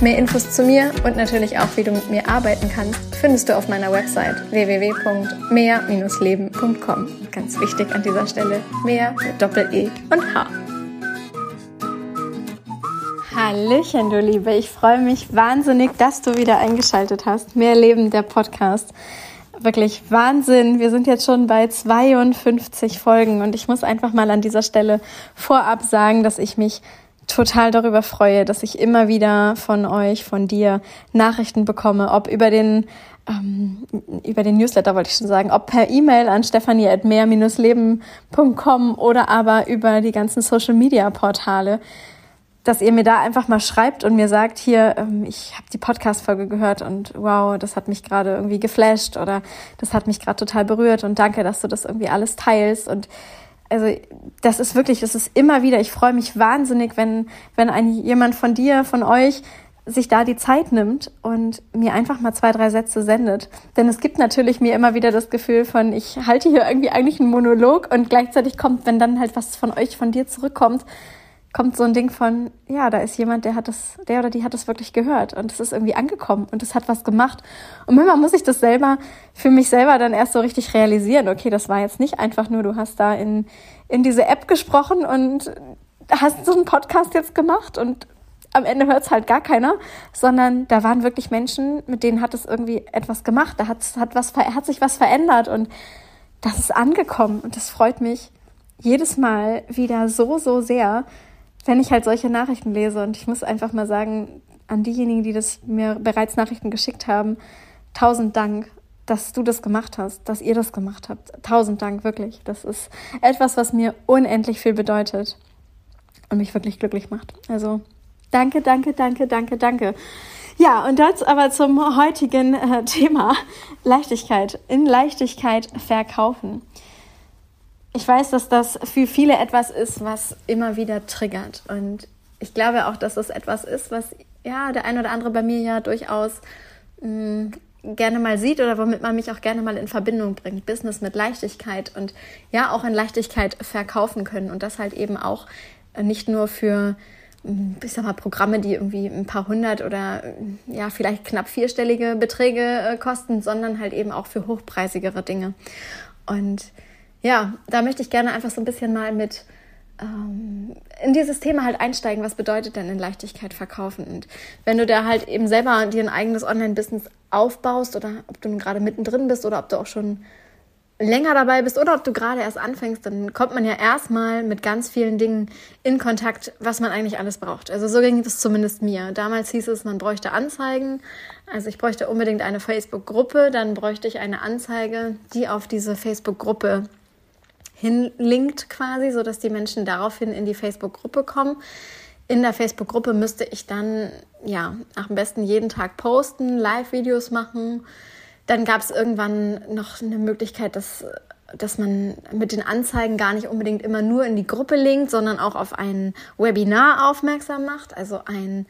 Mehr Infos zu mir und natürlich auch, wie du mit mir arbeiten kannst, findest du auf meiner Website www.mehr-leben.com. Ganz wichtig an dieser Stelle, mehr mit Doppel-E und H. Hallöchen, du Liebe. Ich freue mich wahnsinnig, dass du wieder eingeschaltet hast. Mehr Leben, der Podcast. Wirklich Wahnsinn. Wir sind jetzt schon bei 52 Folgen und ich muss einfach mal an dieser Stelle vorab sagen, dass ich mich total darüber freue, dass ich immer wieder von euch, von dir Nachrichten bekomme, ob über den ähm, über den Newsletter wollte ich schon sagen, ob per E-Mail an stefanie.mehr-leben.com oder aber über die ganzen Social-Media-Portale, dass ihr mir da einfach mal schreibt und mir sagt, hier, ähm, ich habe die Podcast-Folge gehört und wow, das hat mich gerade irgendwie geflasht oder das hat mich gerade total berührt und danke, dass du das irgendwie alles teilst und also das ist wirklich, das ist immer wieder, ich freue mich wahnsinnig, wenn, wenn ein, jemand von dir, von euch sich da die Zeit nimmt und mir einfach mal zwei, drei Sätze sendet. Denn es gibt natürlich mir immer wieder das Gefühl von, ich halte hier irgendwie eigentlich einen Monolog und gleichzeitig kommt, wenn dann halt was von euch, von dir zurückkommt, kommt so ein Ding von, ja, da ist jemand, der hat das, der oder die hat das wirklich gehört und es ist irgendwie angekommen und es hat was gemacht. Und manchmal muss ich das selber für mich selber dann erst so richtig realisieren. Okay, das war jetzt nicht einfach nur, du hast da in, in diese App gesprochen und hast so einen Podcast jetzt gemacht und am Ende hört es halt gar keiner, sondern da waren wirklich Menschen, mit denen hat es irgendwie etwas gemacht, da hat, hat, was, hat sich was verändert und das ist angekommen und das freut mich jedes Mal wieder so, so sehr, wenn ich halt solche Nachrichten lese und ich muss einfach mal sagen, an diejenigen, die das mir bereits Nachrichten geschickt haben, tausend Dank, dass du das gemacht hast, dass ihr das gemacht habt. Tausend Dank, wirklich. Das ist etwas, was mir unendlich viel bedeutet und mich wirklich glücklich macht. Also danke, danke, danke, danke, danke. Ja, und jetzt aber zum heutigen äh, Thema Leichtigkeit. In Leichtigkeit verkaufen. Ich weiß, dass das für viele etwas ist, was immer wieder triggert. Und ich glaube auch, dass das etwas ist, was ja der ein oder andere bei mir ja durchaus mh, mm, gerne mal sieht oder womit man mich auch gerne mal in Verbindung bringt. Business mit Leichtigkeit und ja auch in Leichtigkeit verkaufen können. Und das halt eben auch nicht nur für mm, ich sag mal, Programme, die irgendwie ein paar hundert oder ja, vielleicht knapp vierstellige Beträge äh, kosten, sondern halt eben auch für hochpreisigere Dinge. Und ja, da möchte ich gerne einfach so ein bisschen mal mit ähm, in dieses Thema halt einsteigen. Was bedeutet denn in Leichtigkeit verkaufen? Und wenn du da halt eben selber dir ein eigenes Online-Business aufbaust oder ob du gerade mittendrin bist oder ob du auch schon länger dabei bist oder ob du gerade erst anfängst, dann kommt man ja erstmal mit ganz vielen Dingen in Kontakt, was man eigentlich alles braucht. Also so ging es zumindest mir. Damals hieß es, man bräuchte Anzeigen. Also ich bräuchte unbedingt eine Facebook-Gruppe, dann bräuchte ich eine Anzeige, die auf diese Facebook-Gruppe hinlinkt quasi, sodass die Menschen daraufhin in die Facebook-Gruppe kommen. In der Facebook-Gruppe müsste ich dann, ja, am besten jeden Tag posten, Live-Videos machen. Dann gab es irgendwann noch eine Möglichkeit, dass, dass man mit den Anzeigen gar nicht unbedingt immer nur in die Gruppe linkt, sondern auch auf ein Webinar aufmerksam macht. Also ein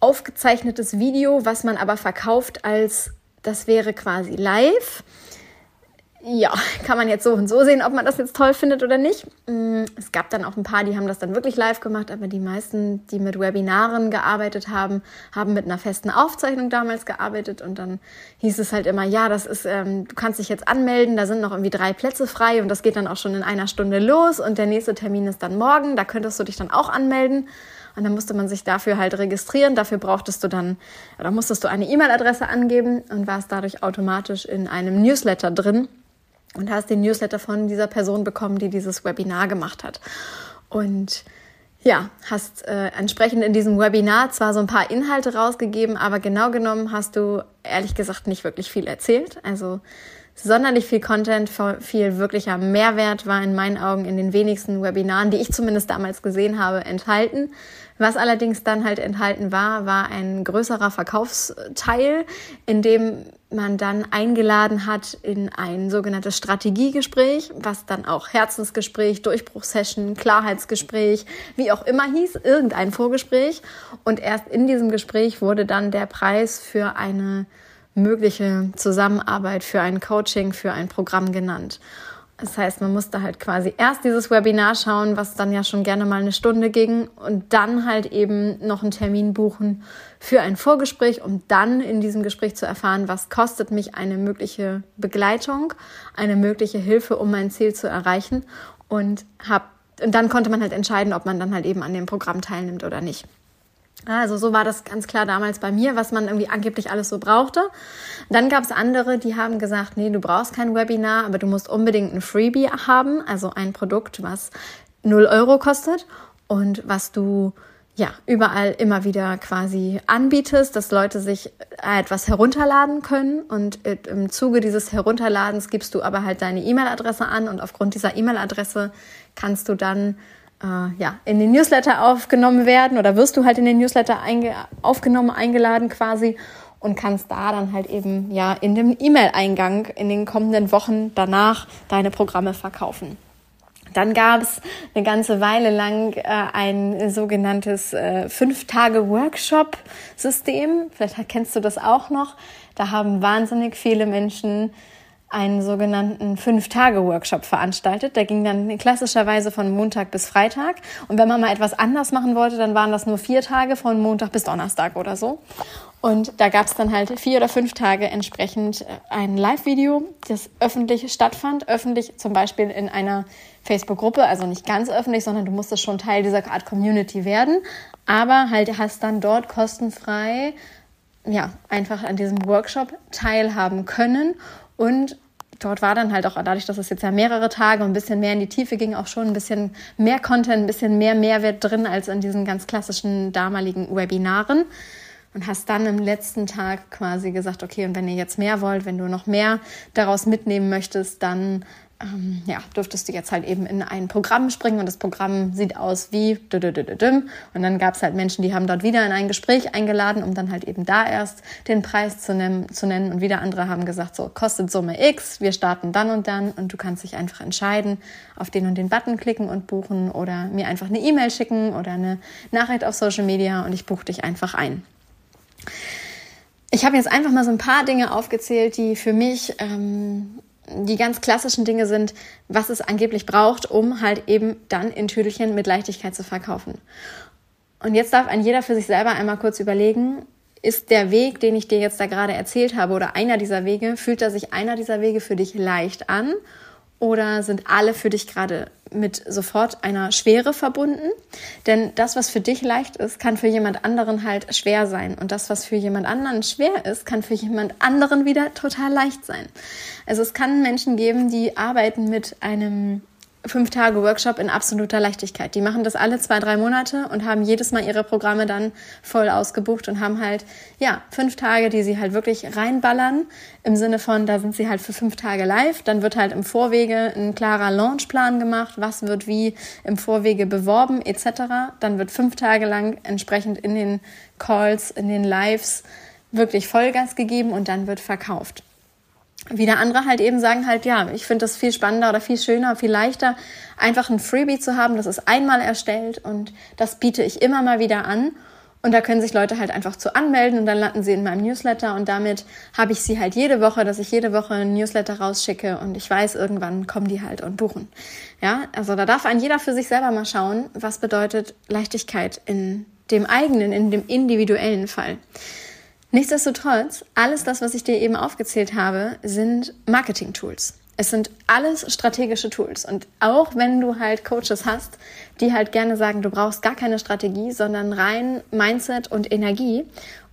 aufgezeichnetes Video, was man aber verkauft als das wäre quasi live ja, kann man jetzt so und so sehen, ob man das jetzt toll findet oder nicht. Mm, es gab dann auch ein paar, die haben das dann wirklich live gemacht, aber die meisten, die mit Webinaren gearbeitet haben, haben mit einer festen Aufzeichnung damals gearbeitet und dann hieß es halt immer, ja, das ist, ähm, du kannst dich jetzt anmelden, da sind noch irgendwie drei Plätze frei und das geht dann auch schon in einer Stunde los und der nächste Termin ist dann morgen, da könntest du dich dann auch anmelden. Und dann musste man sich dafür halt registrieren. Dafür brauchtest du dann, oder musstest du eine E-Mail-Adresse angeben und warst dadurch automatisch in einem Newsletter drin und hast den Newsletter von dieser Person bekommen, die dieses Webinar gemacht hat. Und ja, hast äh, entsprechend in diesem Webinar zwar so ein paar Inhalte rausgegeben, aber genau genommen hast du ehrlich gesagt nicht wirklich viel erzählt. Also sonderlich viel Content, viel wirklicher Mehrwert war in meinen Augen in den wenigsten Webinaren, die ich zumindest damals gesehen habe, enthalten. Was allerdings dann halt enthalten war, war ein größerer Verkaufsteil, in dem man dann eingeladen hat in ein sogenanntes Strategiegespräch, was dann auch Herzensgespräch, Durchbruchssession, Klarheitsgespräch, wie auch immer hieß, irgendein Vorgespräch. Und erst in diesem Gespräch wurde dann der Preis für eine mögliche Zusammenarbeit, für ein Coaching, für ein Programm genannt. Das heißt, man musste halt quasi erst dieses Webinar schauen, was dann ja schon gerne mal eine Stunde ging und dann halt eben noch einen Termin buchen für ein Vorgespräch, um dann in diesem Gespräch zu erfahren, was kostet mich eine mögliche Begleitung, eine mögliche Hilfe, um mein Ziel zu erreichen und hab, und dann konnte man halt entscheiden, ob man dann halt eben an dem Programm teilnimmt oder nicht. Also so war das ganz klar damals bei mir, was man irgendwie angeblich alles so brauchte. Dann gab es andere, die haben gesagt, nee, du brauchst kein Webinar, aber du musst unbedingt ein Freebie haben, also ein Produkt, was 0 Euro kostet und was du ja überall immer wieder quasi anbietest, dass Leute sich etwas herunterladen können und im Zuge dieses Herunterladens gibst du aber halt deine E-Mail-Adresse an und aufgrund dieser E-Mail-Adresse kannst du dann äh, ja, in den Newsletter aufgenommen werden oder wirst du halt in den Newsletter einge aufgenommen, eingeladen quasi und kannst da dann halt eben ja in dem E-Mail-Eingang in den kommenden Wochen danach deine Programme verkaufen. Dann gab es eine ganze Weile lang äh, ein sogenanntes äh, Fünf-Tage-Workshop-System. Vielleicht kennst du das auch noch. Da haben wahnsinnig viele Menschen einen sogenannten Fünf-Tage-Workshop veranstaltet. Der ging dann klassischerweise von Montag bis Freitag. Und wenn man mal etwas anders machen wollte, dann waren das nur vier Tage von Montag bis Donnerstag oder so. Und da gab es dann halt vier oder fünf Tage entsprechend äh, ein Live-Video, das öffentlich stattfand. Öffentlich zum Beispiel in einer Facebook-Gruppe, also nicht ganz öffentlich, sondern du musstest schon Teil dieser Art Community werden. Aber halt hast dann dort kostenfrei ja, einfach an diesem Workshop teilhaben können und dort war dann halt auch dadurch, dass es jetzt ja mehrere Tage und ein bisschen mehr in die Tiefe ging, auch schon ein bisschen mehr Content, ein bisschen mehr Mehrwert drin als in diesen ganz klassischen damaligen Webinaren. Und hast dann im letzten Tag quasi gesagt, okay, und wenn ihr jetzt mehr wollt, wenn du noch mehr daraus mitnehmen möchtest, dann ähm, ja, durftest du jetzt halt eben in ein Programm springen und das Programm sieht aus wie und dann gab es halt Menschen, die haben dort wieder in ein Gespräch eingeladen, um dann halt eben da erst den Preis zu nennen, zu nennen. Und wieder andere haben gesagt, so kostet Summe X, wir starten dann und dann. Und du kannst dich einfach entscheiden, auf den und den Button klicken und buchen oder mir einfach eine E-Mail schicken oder eine Nachricht auf Social Media und ich buche dich einfach ein. Ich habe jetzt einfach mal so ein paar Dinge aufgezählt, die für mich ähm, die ganz klassischen Dinge sind, was es angeblich braucht, um halt eben dann in Tüdelchen mit Leichtigkeit zu verkaufen. Und jetzt darf ein jeder für sich selber einmal kurz überlegen, ist der Weg, den ich dir jetzt da gerade erzählt habe oder einer dieser Wege, fühlt er sich einer dieser Wege für dich leicht an oder sind alle für dich gerade mit sofort einer Schwere verbunden? Denn das, was für dich leicht ist, kann für jemand anderen halt schwer sein. Und das, was für jemand anderen schwer ist, kann für jemand anderen wieder total leicht sein. Also es kann Menschen geben, die arbeiten mit einem fünf Tage Workshop in absoluter Leichtigkeit. Die machen das alle zwei, drei Monate und haben jedes Mal ihre Programme dann voll ausgebucht und haben halt, ja, fünf Tage, die sie halt wirklich reinballern. Im Sinne von, da sind sie halt für fünf Tage live. Dann wird halt im Vorwege ein klarer Launchplan gemacht. Was wird wie im Vorwege beworben, etc. Dann wird fünf Tage lang entsprechend in den Calls, in den Lives wirklich Vollgas gegeben und dann wird verkauft wieder andere halt eben sagen halt, ja, ich finde das viel spannender oder viel schöner, viel leichter, einfach ein Freebie zu haben, das ist einmal erstellt und das biete ich immer mal wieder an. Und da können sich Leute halt einfach zu anmelden und dann landen sie in meinem Newsletter und damit habe ich sie halt jede Woche, dass ich jede Woche ein Newsletter rausschicke und ich weiß, irgendwann kommen die halt und buchen. Ja, also da darf ein jeder für sich selber mal schauen, was bedeutet Leichtigkeit in dem eigenen, in dem individuellen Fall. Nichtsdestotrotz, alles das, was ich dir eben aufgezählt habe, sind Marketing-Tools. Es sind alles strategische Tools. Und auch wenn du halt Coaches hast, die halt gerne sagen, du brauchst gar keine Strategie, sondern rein Mindset und Energie.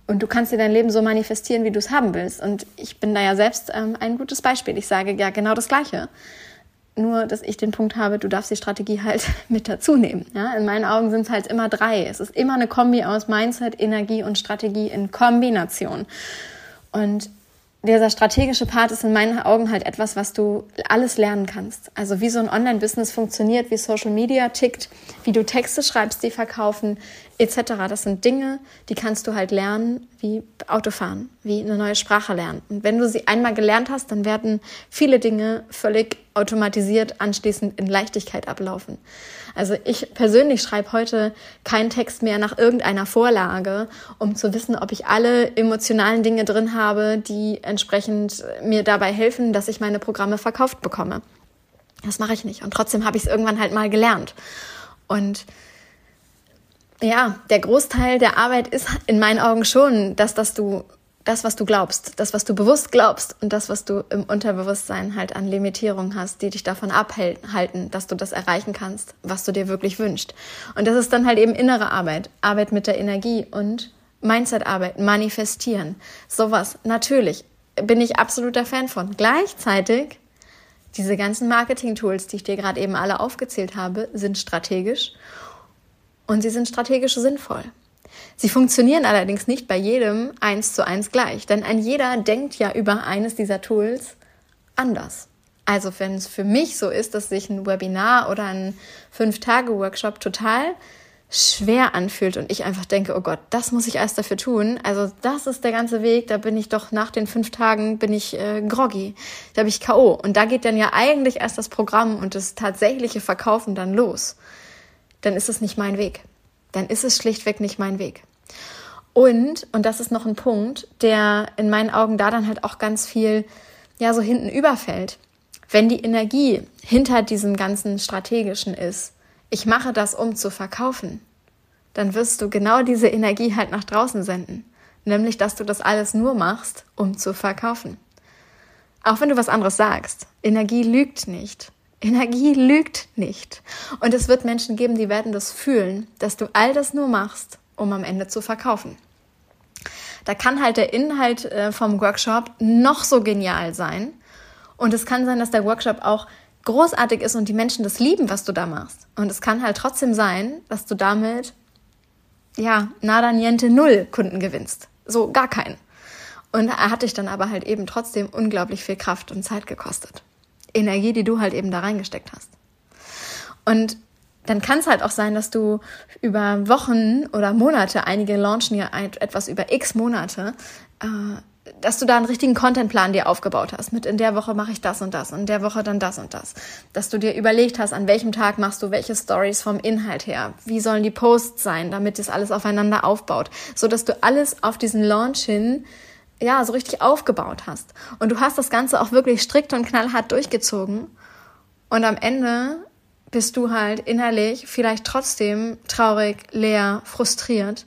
Und du kannst dir dein Leben so manifestieren, wie du es haben willst. Und ich bin da ja selbst ähm, ein gutes Beispiel. Ich sage ja genau das Gleiche. Nur, dass ich den Punkt habe, du darfst die Strategie halt mit dazu nehmen. Ja? In meinen Augen sind es halt immer drei. Es ist immer eine Kombi aus Mindset, Energie und Strategie in Kombination. Und dieser strategische Part ist in meinen Augen halt etwas, was du alles lernen kannst. Also wie so ein Online-Business funktioniert, wie Social Media tickt, wie du Texte schreibst, die verkaufen, etc. Das sind Dinge, die kannst du halt lernen, wie Autofahren, wie eine neue Sprache lernen. Und wenn du sie einmal gelernt hast, dann werden viele Dinge völlig automatisiert anschließend in Leichtigkeit ablaufen. Also ich persönlich schreibe heute keinen Text mehr nach irgendeiner Vorlage, um zu wissen, ob ich alle emotionalen Dinge drin habe, die entsprechend mir dabei helfen, dass ich meine Programme verkauft bekomme. Das mache ich nicht. Und trotzdem habe ich es irgendwann halt mal gelernt. Und ja, der Großteil der Arbeit ist in meinen Augen schon, dass, dass du das, was du glaubst, das, was du bewusst glaubst und das, was du im Unterbewusstsein halt an Limitierungen hast, die dich davon abhalten, dass du das erreichen kannst, was du dir wirklich wünschst. Und das ist dann halt eben innere Arbeit, Arbeit mit der Energie und Mindset-Arbeit, manifestieren. Sowas, natürlich, bin ich absoluter Fan von. Gleichzeitig, diese ganzen Marketing-Tools, die ich dir gerade eben alle aufgezählt habe, sind strategisch und sie sind strategisch sinnvoll. Sie funktionieren allerdings nicht bei jedem eins zu eins gleich, denn ein jeder denkt ja über eines dieser Tools anders. Also wenn es für mich so ist, dass sich ein Webinar oder ein Fünf-Tage-Workshop total schwer anfühlt und ich einfach denke, oh Gott, das muss ich erst dafür tun. Also das ist der ganze Weg, da bin ich doch nach den fünf Tagen bin ich äh, groggy, da bin ich KO. Und da geht dann ja eigentlich erst das Programm und das tatsächliche Verkaufen dann los. Dann ist es nicht mein Weg dann ist es schlichtweg nicht mein Weg. Und, und das ist noch ein Punkt, der in meinen Augen da dann halt auch ganz viel, ja, so hinten überfällt. Wenn die Energie hinter diesem ganzen Strategischen ist, ich mache das, um zu verkaufen, dann wirst du genau diese Energie halt nach draußen senden. Nämlich, dass du das alles nur machst, um zu verkaufen. Auch wenn du was anderes sagst. Energie lügt nicht. Energie lügt nicht. Und es wird Menschen geben, die werden das fühlen, dass du all das nur machst, um am Ende zu verkaufen. Da kann halt der Inhalt äh, vom Workshop noch so genial sein. Und es kann sein, dass der Workshop auch großartig ist und die Menschen das lieben, was du da machst. Und es kann halt trotzdem sein, dass du damit, ja, nada niente null Kunden gewinnst. So gar keinen. Und er hat dich dann aber halt eben trotzdem unglaublich viel Kraft und Zeit gekostet. Energie, die du halt eben da reingesteckt hast. Und dann kann es halt auch sein, dass du über Wochen oder Monate, einige launchen ja etwas über x Monate, äh, dass du da einen richtigen Contentplan dir aufgebaut hast. Mit in der Woche mache ich das und das in der Woche dann das und das. Dass du dir überlegt hast, an welchem Tag machst du welche Stories vom Inhalt her. Wie sollen die Posts sein, damit das alles aufeinander aufbaut. So dass du alles auf diesen Launch hin ja, so richtig aufgebaut hast. Und du hast das Ganze auch wirklich strikt und knallhart durchgezogen. Und am Ende bist du halt innerlich vielleicht trotzdem traurig, leer, frustriert,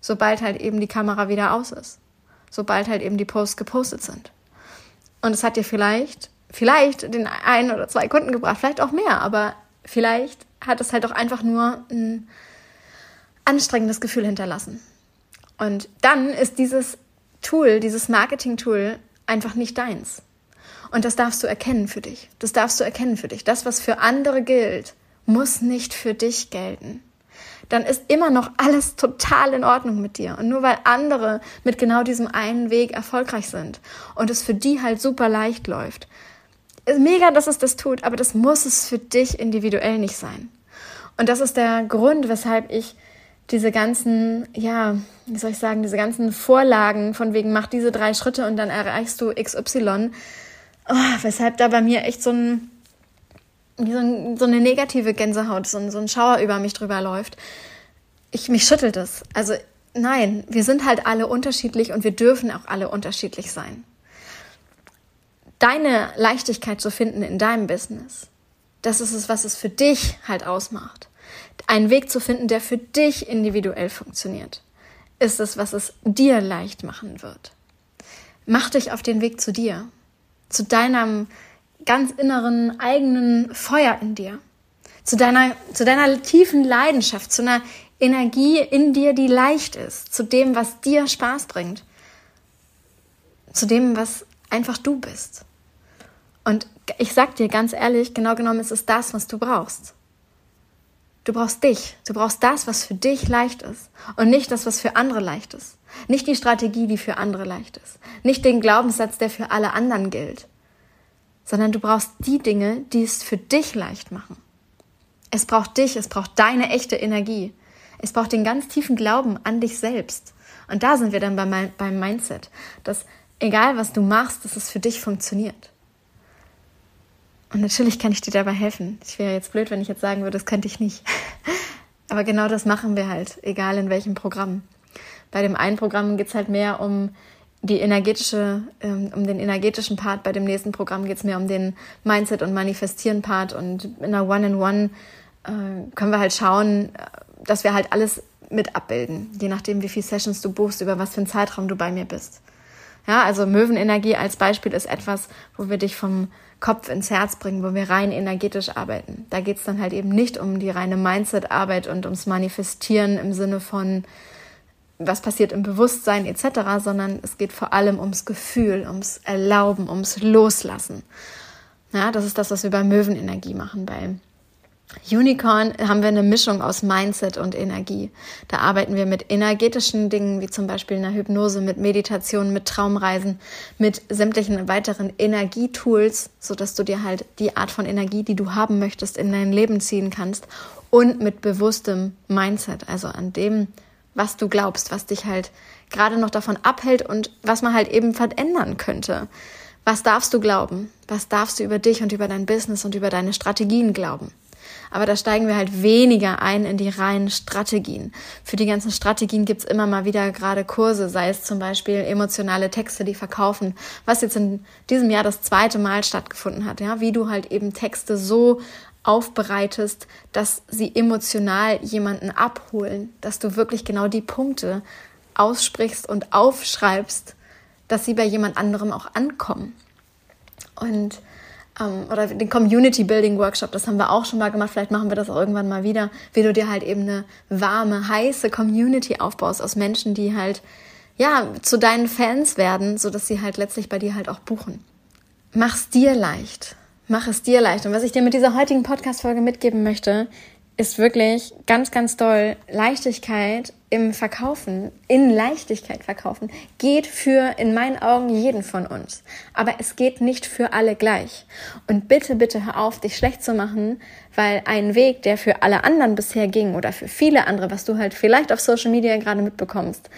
sobald halt eben die Kamera wieder aus ist. Sobald halt eben die Posts gepostet sind. Und es hat dir vielleicht, vielleicht den einen oder zwei Kunden gebracht, vielleicht auch mehr, aber vielleicht hat es halt auch einfach nur ein anstrengendes Gefühl hinterlassen. Und dann ist dieses Tool, dieses Marketing-Tool einfach nicht deins. Und das darfst du erkennen für dich. Das darfst du erkennen für dich. Das, was für andere gilt, muss nicht für dich gelten. Dann ist immer noch alles total in Ordnung mit dir. Und nur weil andere mit genau diesem einen Weg erfolgreich sind und es für die halt super leicht läuft, ist mega, dass es das tut, aber das muss es für dich individuell nicht sein. Und das ist der Grund, weshalb ich diese ganzen, ja, wie soll ich sagen, diese ganzen Vorlagen von wegen, mach diese drei Schritte und dann erreichst du XY, oh, weshalb da bei mir echt so ein, so, ein, so eine negative Gänsehaut, so ein, so ein Schauer über mich drüber läuft. Ich, mich schüttelt es. Also nein, wir sind halt alle unterschiedlich und wir dürfen auch alle unterschiedlich sein. Deine Leichtigkeit zu finden in deinem Business, das ist es, was es für dich halt ausmacht einen Weg zu finden, der für dich individuell funktioniert, ist es, was es dir leicht machen wird. Mach dich auf den Weg zu dir, zu deinem ganz inneren eigenen Feuer in dir, zu deiner, zu deiner tiefen Leidenschaft, zu einer Energie in dir, die leicht ist, zu dem, was dir Spaß bringt, zu dem, was einfach du bist. Und ich sag dir ganz ehrlich, genau genommen ist es das, was du brauchst. Du brauchst dich. Du brauchst das, was für dich leicht ist und nicht das, was für andere leicht ist. Nicht die Strategie, die für andere leicht ist. Nicht den Glaubenssatz, der für alle anderen gilt. Sondern du brauchst die Dinge, die es für dich leicht machen. Es braucht dich, es braucht deine echte Energie. Es braucht den ganz tiefen Glauben an dich selbst. Und da sind wir dann beim, beim Mindset, dass egal was du machst, dass es für dich funktioniert. Und natürlich kann ich dir dabei helfen. Ich wäre jetzt blöd, wenn ich jetzt sagen würde, das könnte ich nicht. Aber genau das machen wir halt, egal in welchem Programm. Bei dem einen Programm geht es halt mehr um die energetische, ähm, um den energetischen Part, bei dem nächsten Programm geht es mehr um den Mindset- und Manifestieren-Part und in einer One-in-One äh, können wir halt schauen, dass wir halt alles mit abbilden, je nachdem, wie viele Sessions du buchst, über was für einen Zeitraum du bei mir bist. Ja, also Möwenenergie als Beispiel ist etwas, wo wir dich vom Kopf ins Herz bringen, wo wir rein energetisch arbeiten. Da geht es dann halt eben nicht um die reine Mindset-Arbeit und ums Manifestieren im Sinne von was passiert im Bewusstsein etc., sondern es geht vor allem ums Gefühl, ums Erlauben, ums Loslassen. Ja, das ist das, was wir bei Möwenenergie machen. Bei Unicorn haben wir eine Mischung aus Mindset und Energie. Da arbeiten wir mit energetischen Dingen, wie zum Beispiel einer Hypnose, mit Meditation, mit Traumreisen, mit sämtlichen weiteren Energietools, sodass du dir halt die Art von Energie, die du haben möchtest, in dein Leben ziehen kannst und mit bewusstem Mindset, also an dem, was du glaubst, was dich halt gerade noch davon abhält und was man halt eben verändern könnte. Was darfst du glauben? Was darfst du über dich und über dein Business und über deine Strategien glauben? Aber da steigen wir halt weniger ein in die reinen Strategien. Für die ganzen Strategien gibt's immer mal wieder gerade Kurse, sei es zum Beispiel emotionale Texte, die verkaufen, was jetzt in diesem Jahr das zweite Mal stattgefunden hat, ja, wie du halt eben Texte so aufbereitest, dass sie emotional jemanden abholen, dass du wirklich genau die Punkte aussprichst und aufschreibst, dass sie bei jemand anderem auch ankommen. Und ähm, oder den Community Building Workshop, das haben wir auch schon mal gemacht, vielleicht machen wir das auch irgendwann mal wieder, wie du dir halt eben eine warme, heiße Community aufbaust aus Menschen, die halt ja zu deinen Fans werden, so dass sie halt letztlich bei dir halt auch buchen. Mach's dir leicht. Mach es dir leicht. Und was ich dir mit dieser heutigen Podcast-Folge mitgeben möchte, ist wirklich ganz, ganz doll Leichtigkeit im Verkaufen, in Leichtigkeit verkaufen, geht für in meinen Augen jeden von uns. Aber es geht nicht für alle gleich. Und bitte, bitte hör auf, dich schlecht zu machen, weil ein Weg, der für alle anderen bisher ging oder für viele andere, was du halt vielleicht auf Social Media gerade mitbekommst,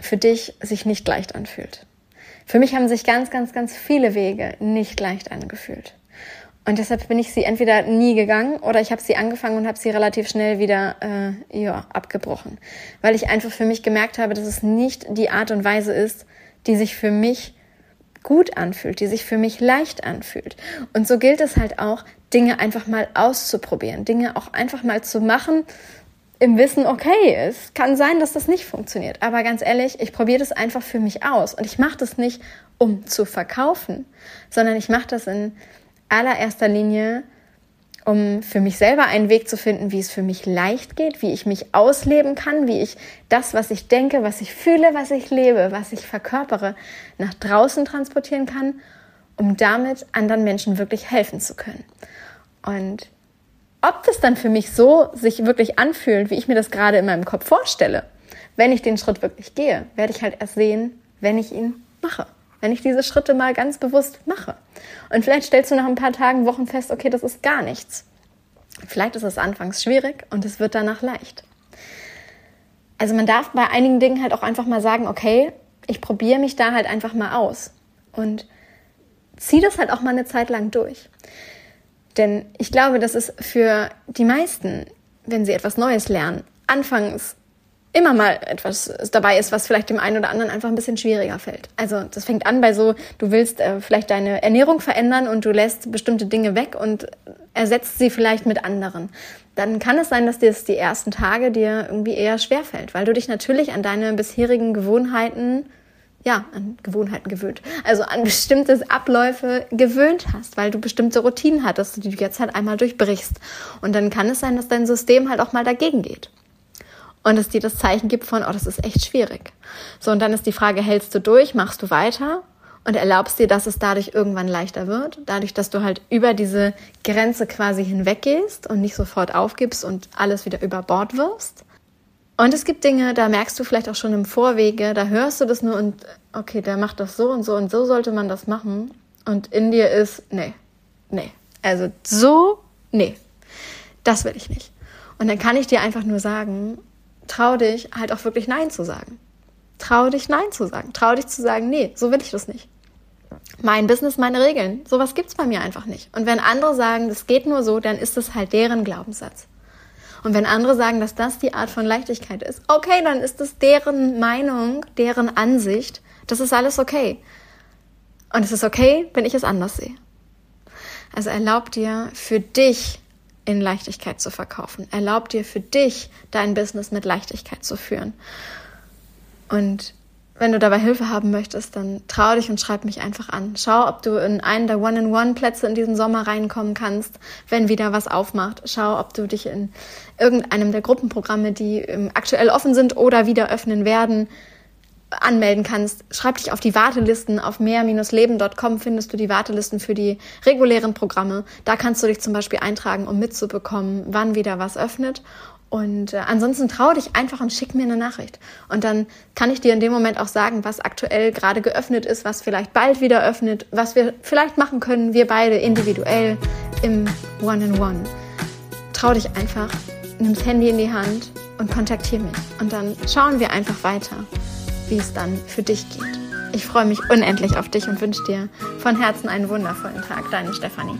für dich sich nicht leicht anfühlt. Für mich haben sich ganz, ganz, ganz viele Wege nicht leicht angefühlt. Und deshalb bin ich sie entweder nie gegangen oder ich habe sie angefangen und habe sie relativ schnell wieder äh, ja, abgebrochen. Weil ich einfach für mich gemerkt habe, dass es nicht die Art und Weise ist, die sich für mich gut anfühlt, die sich für mich leicht anfühlt. Und so gilt es halt auch, Dinge einfach mal auszuprobieren, Dinge auch einfach mal zu machen, im Wissen, okay, es kann sein, dass das nicht funktioniert. Aber ganz ehrlich, ich probiere das einfach für mich aus. Und ich mache das nicht, um zu verkaufen, sondern ich mache das in allererster Linie, um für mich selber einen Weg zu finden, wie es für mich leicht geht, wie ich mich ausleben kann, wie ich das, was ich denke, was ich fühle, was ich lebe, was ich verkörpere, nach draußen transportieren kann, um damit anderen Menschen wirklich helfen zu können. Und ob das dann für mich so sich wirklich anfühlt, wie ich mir das gerade in meinem Kopf vorstelle, wenn ich den Schritt wirklich gehe, werde ich halt erst sehen, wenn ich ihn mache wenn ich diese Schritte mal ganz bewusst mache. Und vielleicht stellst du nach ein paar Tagen, Wochen fest, okay, das ist gar nichts. Vielleicht ist es anfangs schwierig und es wird danach leicht. Also man darf bei einigen Dingen halt auch einfach mal sagen, okay, ich probiere mich da halt einfach mal aus und zieh das halt auch mal eine Zeit lang durch. Denn ich glaube, dass es für die meisten, wenn sie etwas Neues lernen, anfangs immer mal etwas dabei ist, was vielleicht dem einen oder anderen einfach ein bisschen schwieriger fällt. Also das fängt an bei so, du willst äh, vielleicht deine Ernährung verändern und du lässt bestimmte Dinge weg und ersetzt sie vielleicht mit anderen. Dann kann es sein, dass dir das die ersten Tage dir irgendwie eher schwer fällt, weil du dich natürlich an deine bisherigen Gewohnheiten ja, an Gewohnheiten gewöhnt. Also an bestimmte Abläufe gewöhnt hast, weil du bestimmte Routinen hattest, die du jetzt halt einmal durchbrichst. Und dann kann es sein, dass dein System halt auch mal dagegen geht und es dir das Zeichen gibt von, oh, das ist echt schwierig. So, und dann ist die Frage, hältst du durch, machst du weiter und erlaubst dir, dass es dadurch irgendwann leichter wird, dadurch, dass du halt über diese Grenze quasi hinweggehst und nicht sofort aufgibst und alles wieder über Bord wirfst. Und es gibt Dinge, da merkst du vielleicht auch schon im Vorwege, da hörst du das nur und okay, der macht das so und so und so sollte man das machen. Und in dir ist, nee, nee. Also so, nee, das will ich nicht. Und dann kann ich dir einfach nur sagen, trau dich halt auch wirklich Nein zu sagen. Trau dich Nein zu sagen. Trau dich zu sagen, nee, so will ich das nicht. Mein Business, meine Regeln. Sowas gibt's bei mir einfach nicht. Und wenn andere sagen, das geht nur so, dann ist das halt deren Glaubenssatz. Und wenn andere sagen, dass das die Art von Leichtigkeit ist, okay, dann ist das deren Meinung, deren Ansicht. Das ist alles okay. Und es ist okay, wenn ich es anders sehe. Also erlaub dir für dich in Leichtigkeit zu verkaufen. Erlaub dir für dich dein Business mit Leichtigkeit zu führen. Und wenn du dabei Hilfe haben möchtest, dann trau dich und schreib mich einfach an. Schau, ob du in einen der One-in-One-Plätze in diesem Sommer reinkommen kannst, wenn wieder was aufmacht. Schau, ob du dich in irgendeinem der Gruppenprogramme, die ähm, aktuell offen sind oder wieder öffnen werden, anmelden kannst. Schreib dich auf die Wartelisten. Auf mehr-leben.com findest du die Wartelisten für die regulären Programme. Da kannst du dich zum Beispiel eintragen, um mitzubekommen, wann wieder was öffnet. Und äh, ansonsten trau dich einfach und schick mir eine Nachricht. Und dann kann ich dir in dem Moment auch sagen, was aktuell gerade geöffnet ist, was vielleicht bald wieder öffnet, was wir vielleicht machen können, wir beide individuell im One-in-One. Trau dich einfach, nimm das Handy in die Hand und kontaktiere mich. Und dann schauen wir einfach weiter, wie es dann für dich geht. Ich freue mich unendlich auf dich und wünsche dir von Herzen einen wundervollen Tag. Deine Stefanie.